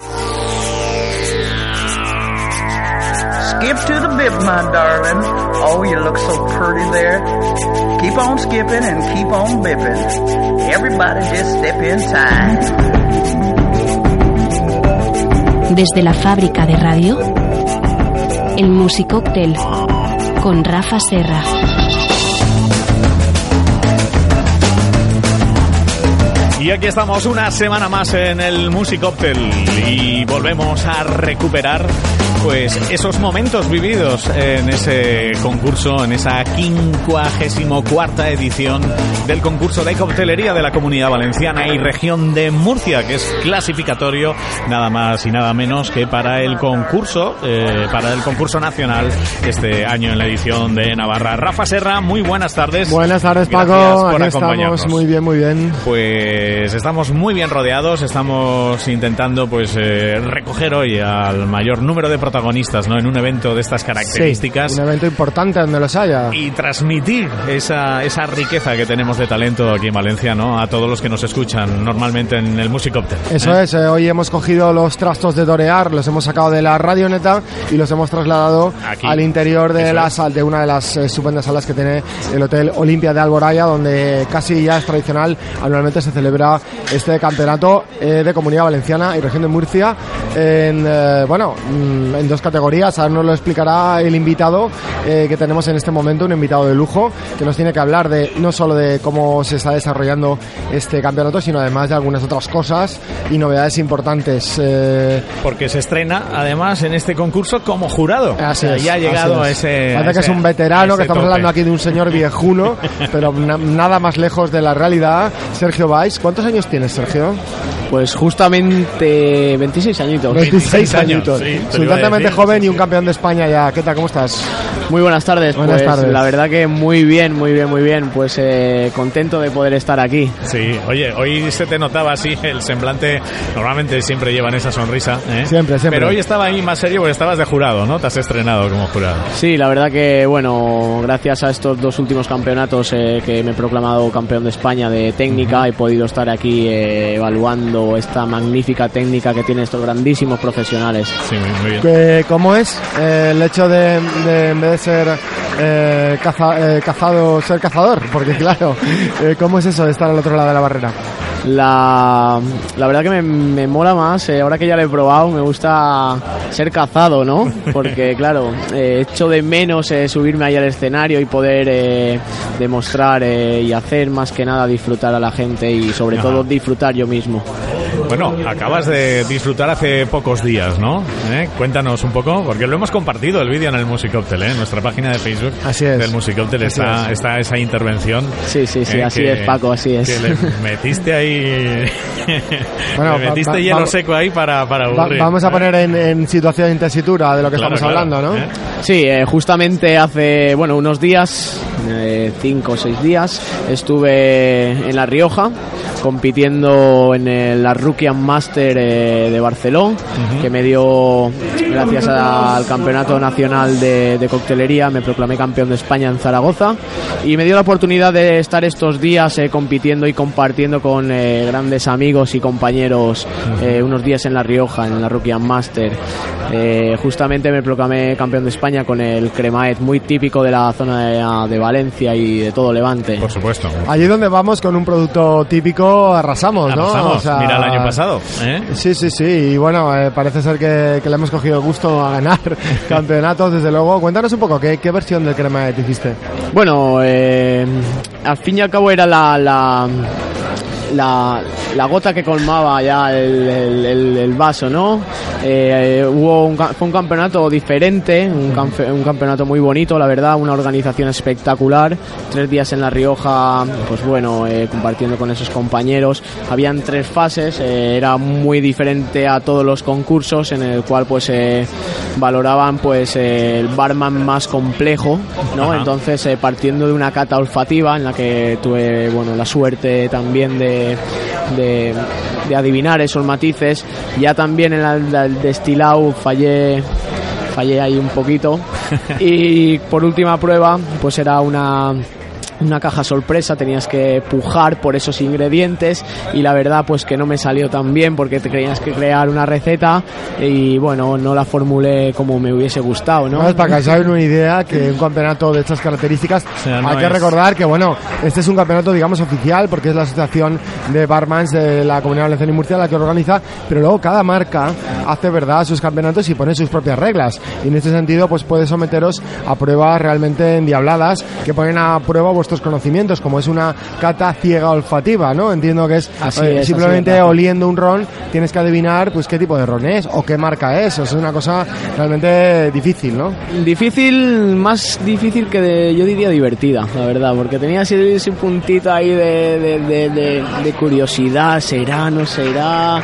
Skip to the bip, my darling. Oh, you look so pretty there. Keep on skipping and keep on bipping. Everybody just step inside. Desde la fábrica de radio, el Musicóctel con Rafa Serra. Y aquí estamos una semana más en el Musicóctel y volvemos a recuperar pues esos momentos vividos en ese concurso, en esa quincuagésimo cuarta edición del concurso de coctelería de la Comunidad Valenciana y región de Murcia, que es clasificatorio nada más y nada menos que para el concurso, eh, para el concurso nacional este año en la edición de Navarra. Rafa Serra, muy buenas tardes. Buenas tardes, Paco. Gracias por Aquí acompañarnos. estamos muy bien, muy bien. Pues estamos muy bien rodeados, estamos intentando pues eh, recoger hoy al mayor número de protagonistas ¿no? en un evento de estas características. Sí, un evento importante donde los haya. Y transmitir esa, esa riqueza que tenemos de talento aquí en Valencia, ¿no? A todos los que nos escuchan normalmente en el Musicopter. Eso es, eh, hoy hemos cogido los trastos de Dorear, los hemos sacado de la radioneta y los hemos trasladado Aquí. al interior de, la sal- de una de las eh, estupendas salas que tiene el Hotel Olimpia de Alboraya, donde casi ya es tradicional, anualmente se celebra este campeonato eh, de Comunidad Valenciana y Región de Murcia en, eh, bueno, mm, en dos categorías. Ahora nos lo explicará el invitado eh, que tenemos en este momento, un invitado de lujo, que nos tiene que hablar de no solo de cómo se está desarrollando este campeonato, sino además de algunas otras cosas y novedades importantes. Eh, Porque se estrena además en este concurso como jurado. Así O sea, es, ya ha llegado así a es. ese. Parece a que es un veterano, a que estamos tope. hablando aquí de un señor viejuno, pero na- nada más lejos de la realidad. Sergio Valls, ¿cuántos años tienes, Sergio? Pues justamente 26 añitos. 26 años, añitos. sí, joven y un campeón de España ya. ¿Qué tal? ¿Cómo estás? Muy buenas tardes. Buenas pues tardes. la verdad que muy bien, muy bien, muy bien. Pues eh, contento de poder estar aquí. Sí, oye, hoy se te notaba así el semblante. Normalmente siempre llevan esa sonrisa, ¿eh? Siempre, siempre. Pero hoy estaba ahí más serio porque estabas de jurado, ¿no? Te has estrenado como jurado. Sí, la verdad que, bueno, gracias a estos dos últimos campeonatos eh, que me he proclamado campeón de España de técnica, he podido estar aquí eh, evaluando esta magnífica técnica que tienen estos grandísimos profesionales. Sí, muy, muy bien. ¿Qué- ¿Cómo es eh, el hecho de, de, en vez de ser eh, caza- eh, cazado, ser cazador? Porque claro, eh, ¿cómo es eso de estar al otro lado de la barrera? La, la verdad que me, me mola más, eh, ahora que ya lo he probado, me gusta ser cazado, ¿no? Porque claro, eh, echo de menos eh, subirme ahí al escenario y poder eh, demostrar eh, y hacer más que nada disfrutar a la gente y sobre Ajá. todo disfrutar yo mismo. Bueno, acabas de disfrutar hace pocos días, ¿no? ¿Eh? Cuéntanos un poco, porque lo hemos compartido el vídeo en el Musicóctel, ¿eh? En nuestra página de Facebook Así es. del Musicóptel Así está, es. está esa intervención. Sí, sí, sí, ¿eh? así que- es Paco, así es. Que le metiste ahí... Bueno, le metiste va- va- hielo seco ahí para, para aburrir. vamos a ¿eh? poner en, en situación de tesitura de lo que Claro, estamos claro, hablando, ¿no? ¿eh? Sí, eh, justamente hace, bueno, unos días, eh, cinco o seis días, estuve en La Rioja compitiendo en el, la Rookie Master eh, de Barcelona, que me dio, gracias a- al Campeonato Nacional de, de Coctelería, me proclamé campeón de España en Zaragoza y me dio la oportunidad de estar estos días eh, compitiendo y compartiendo con eh, grandes amigos y compañeros eh, unos días en La Rioja, en la Rookie Master. Eh, justamente me proclamé campeón de España con el cremaet, muy típico de la zona de, de Valencia y de todo Levante. Por supuesto. Allí donde vamos con un producto típico arrasamos, ¿no? Arrasamos. O sea, Mira el año pasado, ¿eh? Sí, sí, sí. Y bueno, eh, parece ser que, que le hemos cogido gusto a ganar campeonatos, desde luego. Cuéntanos un poco, ¿qué, qué versión del crema te hiciste? Bueno, eh, al fin y al cabo era la, la, la, la gota que colmaba ya el, el- el- el vaso, ¿no? Eh, hubo un, fue un campeonato diferente, un, campe- un campeonato muy bonito, la verdad, una organización espectacular. Tres días en La Rioja, pues bueno, eh, compartiendo con esos compañeros. Habían tres fases, eh, era muy diferente a todos los concursos, en el cual pues valoraban pues el barman más complejo, ¿no? Entonces, partiendo de una cata olfativa en la que tuve, bueno, la suerte también de, de, de adivinar esos matices, ya también en la- el destilado fallé fallé ahí un poquito. Y por última prueba pues era una una caja sorpresa, tenías que pujar por esos ingredientes y la verdad pues que no me salió tan bien porque te tenías que crear una receta y bueno, no la formulé como me hubiese gustado, ¿no? Vamos, para que os hagáis una idea que un campeonato de estas características, sea, no hay que es- recordar que bueno, este es un campeonato digamos oficial porque es la asociación de barmans de la Comunidad Valenciana y Murcia la que organiza, pero luego cada marca hace verdad sus campeonatos y pone sus propias reglas y en este sentido pues puede someteros a pruebas realmente endiabladas que ponen a prueba vuestros conocimientos como es una cata ciega olfativa, ¿no? Entiendo que es, eh, es, simplemente es, oliendo un ron tienes que adivinar pues qué tipo de ron es o qué marca es, o sea, es una cosa realmente difícil, ¿no? Difícil, más difícil que de, yo diría divertida, la verdad, porque tenía ese, ese puntito ahí de, de, de- curiosidad, será, no será,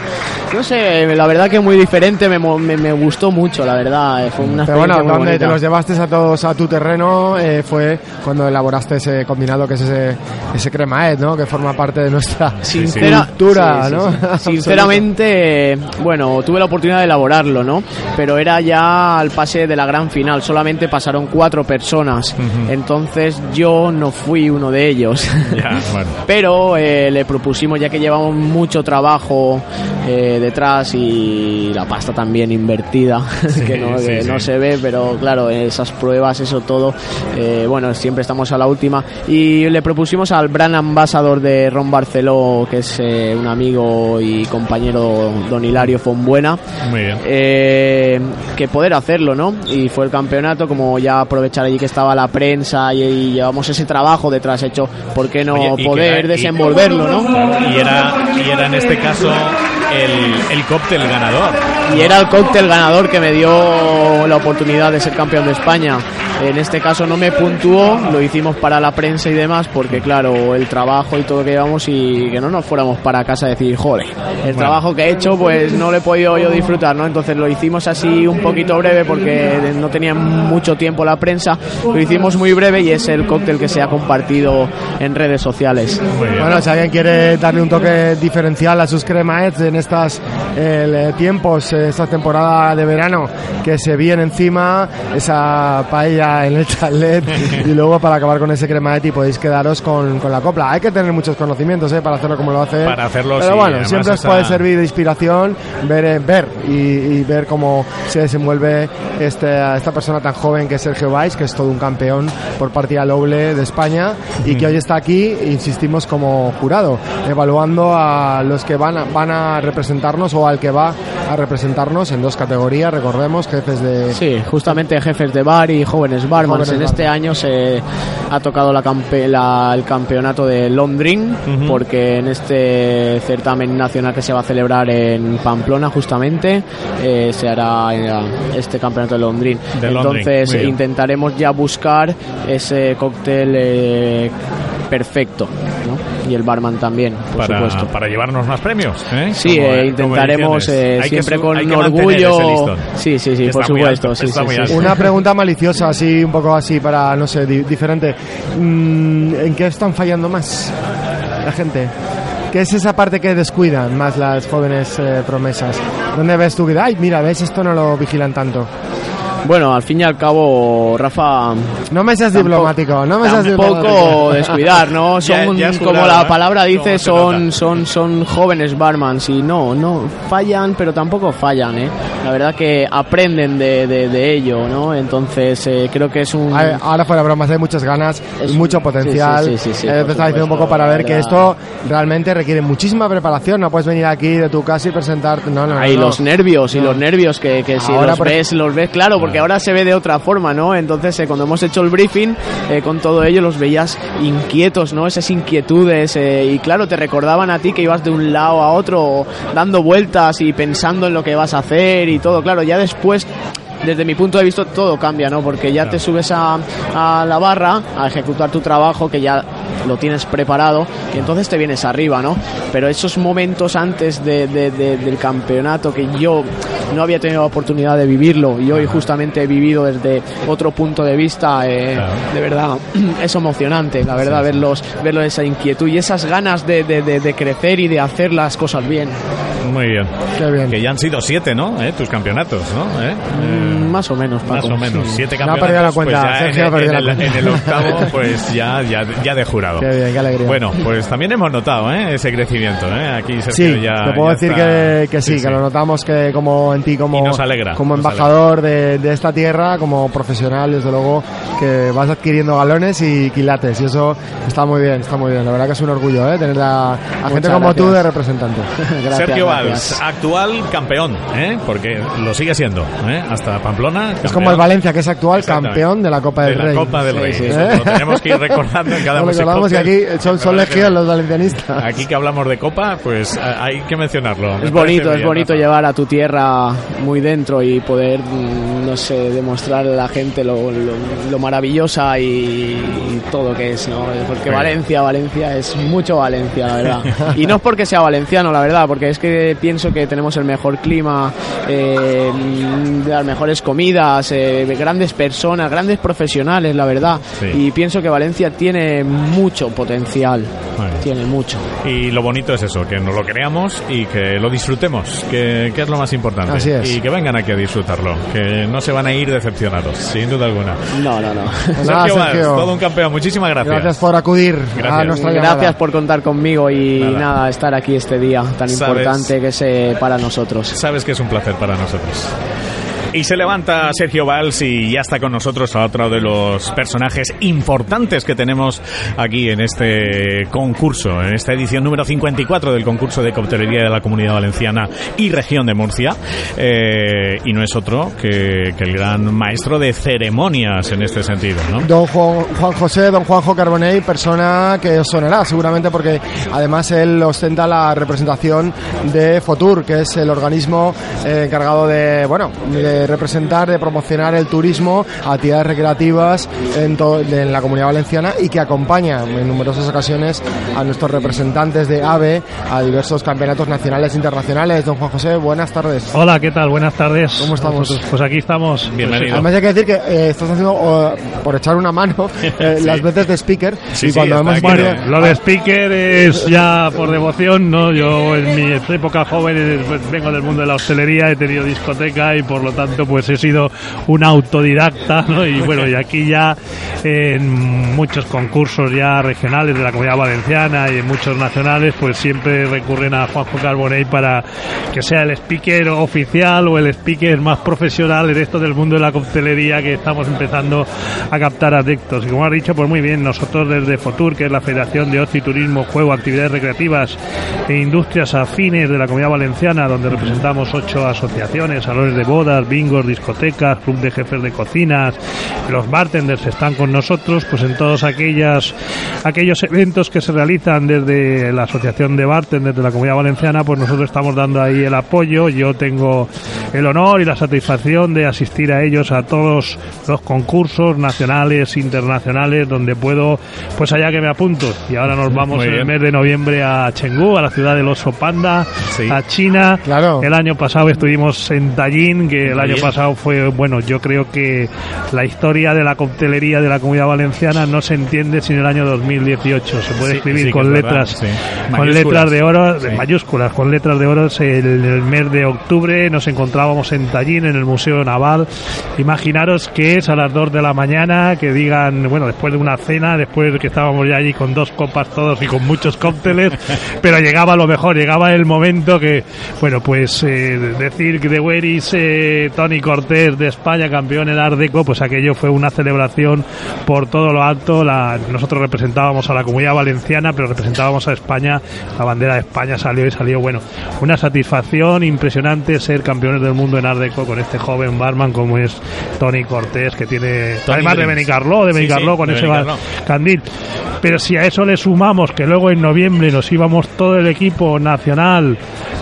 no sé, la verdad que muy diferente, me, me, me gustó mucho, la verdad, eh, fue una Pero bueno, donde te los llevaste a todos a tu terreno eh, fue cuando elaboraste ese combinado que es ese, ese cremaet, ¿no? Que forma parte de nuestra Sincera- cultura, ¿no? Sinceramente, bueno, tuve la oportunidad de elaborarlo, ¿no? Pero era ya al pase de la gran final, solamente pasaron cuatro personas, entonces yo no fui uno de ellos. Bueno. Pero eh, le propusimos, ya que llevamos mucho trabajo eh, detrás y la pasta también invertida, que, no, sí, que sí. no se ve, pero claro, esas pruebas, eso todo, eh, bueno, siempre estamos a la última. Y le propusimos al brand ambassador de Ron Barceló, que es eh, un amigo y compañero don Hilario Fonbuena, Muy bien. eh, que poder hacerlo, ¿no? Y fue el campeonato, como ya aprovechar allí que estaba la prensa y, y llevamos ese trabajo detrás hecho, ¿por qué no Oye, poder era- y- desenvolverlo, no? Claro, y era, y era en este caso el, el cóctel ganador. Y era el cóctel ganador que me dio la oportunidad de ser campeón de España. En este caso no me puntuó, lo hicimos para la prensa y demás, porque claro, el trabajo y todo lo que llevamos y que no nos fuéramos para casa a decir, joder, el trabajo que he hecho pues no lo he podido yo disfrutar, ¿no? Entonces lo hicimos así un poquito breve porque no tenía mucho tiempo la prensa, lo hicimos muy breve y es el cóctel que se ha compartido en redes sociales. Bueno, si alguien quiere darle un toque diferencial a sus cremaets en estas eh, tiempos, eh, esta temporada de verano que se viene encima, esa paella en el chalet y luego para acabar con ese cremaet y podéis quedaros con, con la copla. Hay que tener muchos conocimientos eh, para hacerlo como lo hace. Para hacerlo, Pero sí, bueno, siempre os puede servir de inspiración ver, eh, ver y, y ver cómo se desenvuelve este, esta persona tan joven que es Sergio Valls, que es todo un campeón por partida doble de España y que hoy está aquí, insistimos, como jurado, evaluando a los que van a, van a representarnos o al que va a representarnos en dos categorías, recordemos, jefes de... Sí, justamente jefes de bar y jóvenes. Jóvenes en este barman. año se ha tocado la campe- la- el campeonato de Londrin, porque en este certamen nacional que se va a celebrar en Pamplona justamente eh, se hará eh, este campeonato de Londrin. De Entonces intentaremos ya buscar ese cóctel eh, perfecto. Y el barman también, por para, supuesto. para llevarnos más premios. ¿eh? Sí, Como- eh, como intentaremos eh, siempre con hay que mantener orgullo. Sí, sí, sí, Está por muy supuesto. alto, sí, está sí, muy sí, alto. sí. Una pregunta maliciosa, así un poco así para, no sé, di- diferente. Mm, ¿En qué están fallando más la gente? ¿Qué es esa parte que descuidan más las jóvenes eh, promesas? ¿Dónde ves tú que, ay, mira, ves, esto no lo vigilan tanto? Bueno, al fin y al cabo, Rafa, No me seas Tampoco- diplomático, no me seas tampoco diplomático. descuidar, ¿no? Son, ya como jurado, la ¿eh? palabra dice, ¿Cómo se son, son, son jóvenes barmans y no, no, fallan, pero tampoco fallan, ¿eh? la verdad que aprenden de, de, de ello, ¿no? Entonces eh, creo que es un... Ahora fuera bromas, hay muchas ganas Es y mucho potencial. sí, sí, sí, Eh, te estaba diciendo un poco para ver que esto realmente requiere muchísima preparación. No puedes venir aquí de tu casa y presentarte. No, no, Hay no. los nervios y los nervios que, que si Ahora, los ves, los ves claro, porque ahora se ve de otra forma, ¿no? Entonces, eh, cuando hemos hecho el briefing eh, con todo ello, los veías inquietos, ¿no? Esas inquietudes, eh, y claro, te recordaban a ti que ibas de un lado a otro, dando vueltas y pensando en lo que vas a hacer y todo. Claro, ya después desde mi punto de vista todo cambia, ¿no? Porque ya te subes a, a la barra a ejecutar tu trabajo que ya lo tienes preparado y entonces te vienes arriba, ¿no? Pero esos momentos antes de- de- de- del campeonato que yo no había tenido la oportunidad de vivirlo y hoy justamente he vivido desde otro punto de vista, eh, Claro. de verdad es emocionante, la verdad, verlos, verlos esa inquietud y esas ganas de- de crecer y de hacer las cosas bien. Muy bien. Qué bien. Que ya han sido siete, ¿no? ¿Eh? Tus campeonatos, ¿no? ¿Eh? Eh, Mm, Más o menos, Paco. Más o menos, siete No ha campeonatos. perdido la cuenta, pues ya Sergio en, ha perdido en la cuenta. en el octavo, pues ya, ya, ya de jurado. Qué bien, qué alegría. Bueno, pues también hemos notado ¿eh? ese crecimiento. ¿eh? Aquí Sergio Sí, ya. te puedo ya decir está- que, que sí, que lo notamos que como en ti como, nos alegra, como nos embajador de, de esta tierra, como profesional, desde luego, que vas adquiriendo galones y quilates y eso está muy bien, está muy bien. La verdad que es un orgullo ¿eh? tener a, a gente como tú gracias. de representante. Gracias, Sergio gracias. actual campeón, ¿eh? porque lo sigue siendo, ¿eh? hasta Pamplona. Es como el Valencia, que es actual campeón de la Copa de del la Rey. Copa del Sí, Rey. sí. Eso ¿Eh? Lo tenemos que ir recordando en cada No recordamos que aquí son, son legión los valencianistas. Aquí que hablamos de Copa, pues hay que mencionarlo. Me Es bonito, es bonito Rafa. llevar a tu tierra muy dentro y poder, no sé, demostrar a la gente lo, lo- lo maravillosa y, y todo que es, ¿no? Porque. Valencia, Valencia es mucho Valencia, la verdad. Y no es porque sea valenciano, la verdad, porque es que pienso que tenemos el mejor clima, eh, las mejores comidas, eh, grandes personas, grandes profesionales, la verdad. Sí. Y pienso que Valencia tiene mucho potencial, tiene mucho. Y lo bonito es eso, que nos lo creamos y que lo disfrutemos, que, que es lo más importante. Así es. Y que vengan aquí a disfrutarlo, que no se van a ir decepcionados, sin duda alguna. No, no, no. Pues nada, Sergio Valls, Sergio. todo un campeón, muchísimas gracias. Gracias por acudir Gracias. a nuestra llamada. Gracias por contar conmigo y Nada. nada. estar aquí este día tan Sabes- importante que es para nosotros. Sabes que es un placer para nosotros. Y se levanta Sergio Valls y ya está con nosotros a otro de los personajes importantes que tenemos aquí en este concurso, en esta edición número 54 del concurso de coctelería de la Comunidad Valenciana y Región de Murcia. Eh, y no es otro que, que el gran maestro de ceremonias en este sentido, ¿no? Don Juan, Juan José, don Juanjo Carbonell, persona que sonará seguramente porque además él ostenta la representación de Fotur, que es el organismo eh, encargado de, bueno, de representar, de promocionar el turismo, actividades recreativas en, en la comunidad valenciana y que acompaña en numerosas ocasiones a nuestros representantes de AVE a diversos campeonatos nacionales e internacionales. Don Juan José, buenas tardes. Hola, ¿qué tal? Buenas tardes. ¿Cómo estamos? Nosotros, Pues aquí estamos. Bienvenido. Además hay que decir que eh, estás haciendo, por echar una mano, eh, Sí. las veces de speaker Sí, y sí, cuando hemos. Bueno, lo de speaker es ya por devoción, ¿no? Yo en mi época joven eh, pues, vengo del mundo de la hostelería, he tenido discoteca y por lo tanto pues he sido un autodidacta, ¿no? Y bueno, y aquí ya en muchos concursos ya regionales de la Comunidad Valenciana y en muchos nacionales pues siempre recurren a Juanjo Carbonell para que sea el speaker oficial o el speaker más profesional en esto del mundo de la coctelería que estamos empezando a captar adeptos. Y como has dicho, pues muy bien, nosotros desde FOTUR, que es la Federación de Ocio y Turismo, Juego, Actividades Recreativas e Industrias Afines de la Comunidad Valenciana, donde representamos ocho asociaciones, salones de bodas, bingos, discotecas, club de jefes de cocinas, los bartenders están con nosotros, pues en todos aquellas, aquellos eventos que se realizan desde la Asociación de Bartenders de la Comunidad Valenciana, pues nosotros estamos dando ahí el apoyo. Yo tengo el honor y la satisfacción de asistir a ellos a todos los concursos nacionales, internacionales, donde puedo, pues allá que me apunto. Y ahora nos vamos en el mes de noviembre a Chengdu, a la ciudad del oso panda, Sí. a China. Claro. El año pasado estuvimos en Tallinn, que el año Bien. pasado fue, bueno, yo creo que la historia de la coctelería de la comunidad valenciana no se entiende sin el año 2018. Se puede Sí, escribir sí con es verdad, letras, sí. con letras de oro, mayúsculas, con letras de oro. En el mes de octubre nos encontrábamos en Tallín, en el Museo Naval. Imaginaros que es a las 2 de la mañana, que digan, bueno, después de una cena, después de que estábamos ya allí con dos copas todos y con muchos cócteles, pero llegaba lo mejor, llegaba el momento que, bueno, pues eh, decir que de Weris, eh, Tony Cortés de España, campeón en Ardeco, pues aquello fue una celebración por todo lo alto. La, nosotros representábamos a la comunidad valenciana, pero representábamos a España. La bandera de España salió y salió, bueno, una satisfacción impresionante ser campeones del mundo en Ardeco con este joven barman como es Tony Cortés, que tiene, Tony además de. Benicarló, de Sí, Benicarló, sí, con de ese Benicarló. candil. Pero si a eso le sumamos que luego en noviembre nos íbamos todo el equipo nacional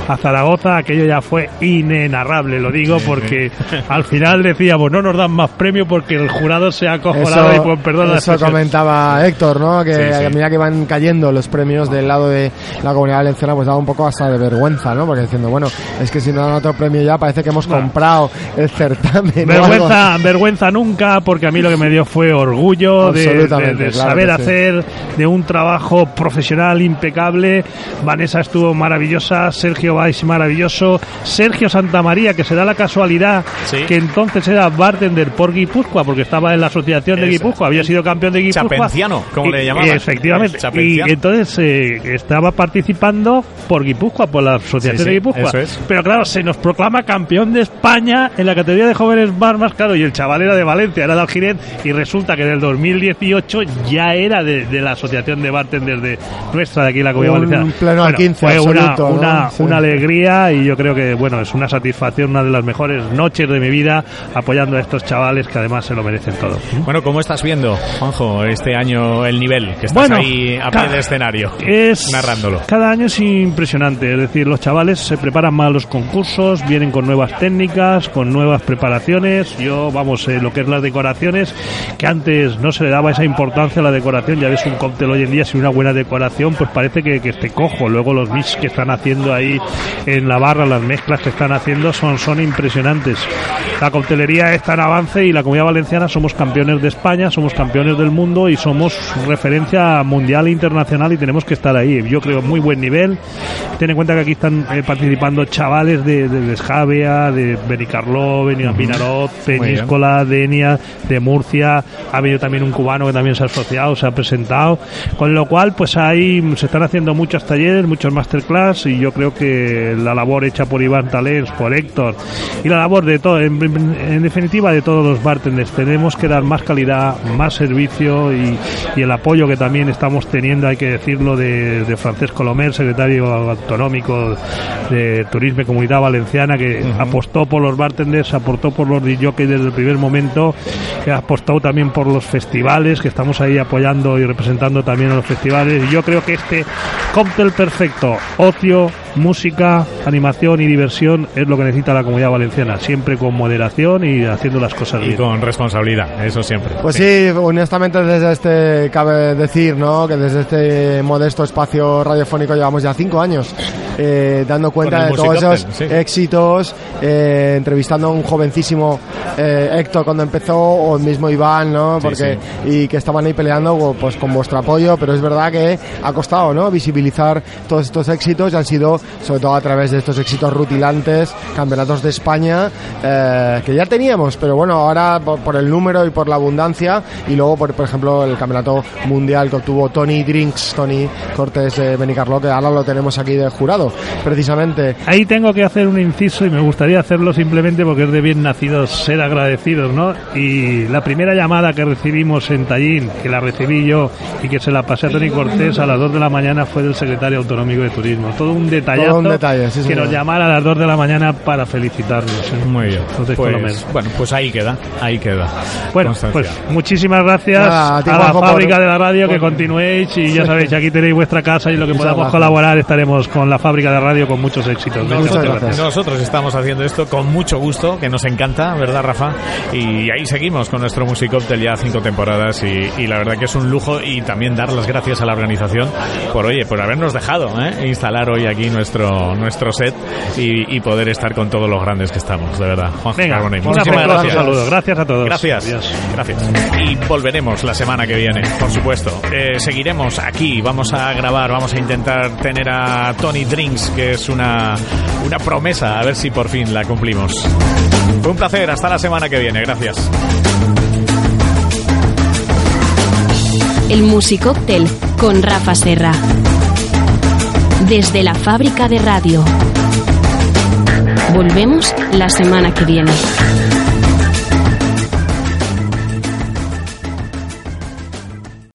a Zaragoza, aquello ya fue inenarrable, lo digo porque al final decíamos no nos dan más premio porque el jurado se ha acojonado y pues perdón eso comentaba Héctor, ¿no? Que Sí, sí. a medida que van cayendo los premios del lado de la comunidad valenciana, pues daba un poco hasta de vergüenza, ¿no? Porque diciendo, bueno, es que si no dan otro premio ya parece que hemos comprado el certamen. Vergüenza, vergüenza nunca, porque a mí lo que me dio fue orgullo de, claro saber sí. hacer, de un trabajo profesional impecable. Vanessa estuvo maravillosa, Sergio Valls maravilloso, Sergio Santamaría, que se da la casualidad Sí. que entonces era bartender por Guipúzcoa, porque estaba en la asociación de. Guipúzcoa, había sido campeón de Guipúzcoa. Chapenciano, como le llamaban. y efectivamente. Y entonces eh, estaba participando por Guipúzcoa, por la asociación Sí, sí, de Guipúzcoa. es. Pero claro, se nos proclama campeón de España en la categoría de jóvenes barmas, claro, y el chaval era de Valencia, era de Algiret, y resulta que en el 2018 ya era de, de la asociación de bartenders de nuestra de aquí, la Comunidad Un Valenciana. pleno al 15 fue una, ¿no? una, Sí. una alegría y yo creo que, bueno, es una satisfacción, una de las mejores noches de mi vida apoyando a estos chavales que además se lo merecen todo. Bueno, ¿cómo estás viendo, Juanjo, este año el nivel? Que estás Bueno, ahí a pie de escenario, es narrándolo. cada año es impresionante es decir los chavales se preparan más los concursos vienen con nuevas técnicas con nuevas preparaciones yo vamos eh, lo que es las decoraciones que antes no se le daba esa importancia a la decoración ya ves un cóctel hoy en día sin una buena decoración pues parece que, que esté cojo luego los mix que están haciendo ahí en la barra las mezclas que están haciendo son son impresionantes la coctelería está en avance y la comunidad valenciana somos campeones de España somos campeones del mundo y somos referencia mundial e internacional y tenemos que estar ahí. Yo creo muy buen nivel. Ten en cuenta que aquí están eh, participando chavales de, de, de Escabia, de Benicarló, Beni- Vinarot, Peñíscola, Denia, de Murcia. Ha venido también un cubano que también se ha asociado, se ha presentado. Con lo cual, pues ahí se están haciendo muchos talleres, muchos masterclass y yo creo que la labor hecha por Iván Talens, por Héctor y la labor de todo, en, en definitiva de todos los bartenders, tenemos que dar más calidad, más servicio y, y el apoyo que también estamos teniendo, hay que decirlo, de, de Francesco Lomer, secretario autonómico de Turismo y Comunidad Valenciana, que apostó por los bartenders, apostó por los DJs desde el primer momento, que apostó también por los festivales, que estamos ahí apoyando y representando también a los festivales. Y yo creo que este cóctel perfecto, ocio, música, animación y diversión es lo que necesita la comunidad valenciana, siempre con moderación y haciendo las cosas Y bien. con responsabilidad, eso siempre. Pues sí, honestamente desde este cabe decir, ¿no? Que desde este modesto espacio radiofónico llevamos ya cinco años eh, dando cuenta de todos esos sí. éxitos, eh, entrevistando a un jovencísimo eh, Héctor cuando empezó o el mismo Iván, ¿no? Sí, Porque y que estaban ahí peleando pues con vuestro apoyo, pero es verdad que ha costado, ¿no? Visibilizar todos estos éxitos y han sido sobre todo a través de estos éxitos rutilantes, campeonatos de España eh, que ya teníamos, pero bueno, ahora por, por el número y por la abundancia y luego por, por ejemplo el campeonato mundial que obtuvo Tony Drinks, Tony Cortés de Benicarlo, que ahora lo tenemos aquí de jurado, precisamente. Ahí tengo que hacer un inciso y me gustaría hacerlo simplemente porque es de bien nacidos ser agradecidos, ¿no? Y la primera llamada que recibimos en Tallín, que la recibí yo y que se la pasé a Tony Cortés a las 2 de la mañana fue del secretario autonómico de Turismo. Todo un detallazo un detalle, sí, que nos llamara a las 2 de la mañana para felicitarnos. ¿eh? Muy bien. Entonces, Pues, bueno, pues ahí queda, ahí queda. Bueno, Constancia. pues muchísimas gracias Nada, a ti, a la Juanjo, por- fábrica de la radio que por- continuéis y ya sabéis, aquí tenéis vuestra casa y lo que Muchas podamos gracias. colaborar estaremos con la fábrica de radio con muchos éxitos. Muchas muchas gracias. Nosotros estamos haciendo esto con mucho gusto, que nos encanta, ¿verdad, Rafa? Y ahí seguimos con nuestro Musicóctel ya cinco temporadas y, y la verdad que es un lujo y también dar las gracias a la organización por, oye, por habernos dejado ¿eh? instalar hoy aquí nuestro nuestro set y, y poder estar con todos los grandes que estamos, de verdad. Juan Venga, Carbonell, un muchísimas gracias. un saludo. Gracias a todos. Gracias. Adiós. Gracias. Y volveremos la semana que viene, por supuesto. Eh, seguiremos aquí, vamos a grabar, vamos a intentar tener a Tony Drinks, que es una, una promesa, a ver si por fin la cumplimos. Fue un placer, hasta la semana que viene, gracias. El Musicóctel con Rafa Serra. Desde la fábrica de radio. Volvemos la semana que viene.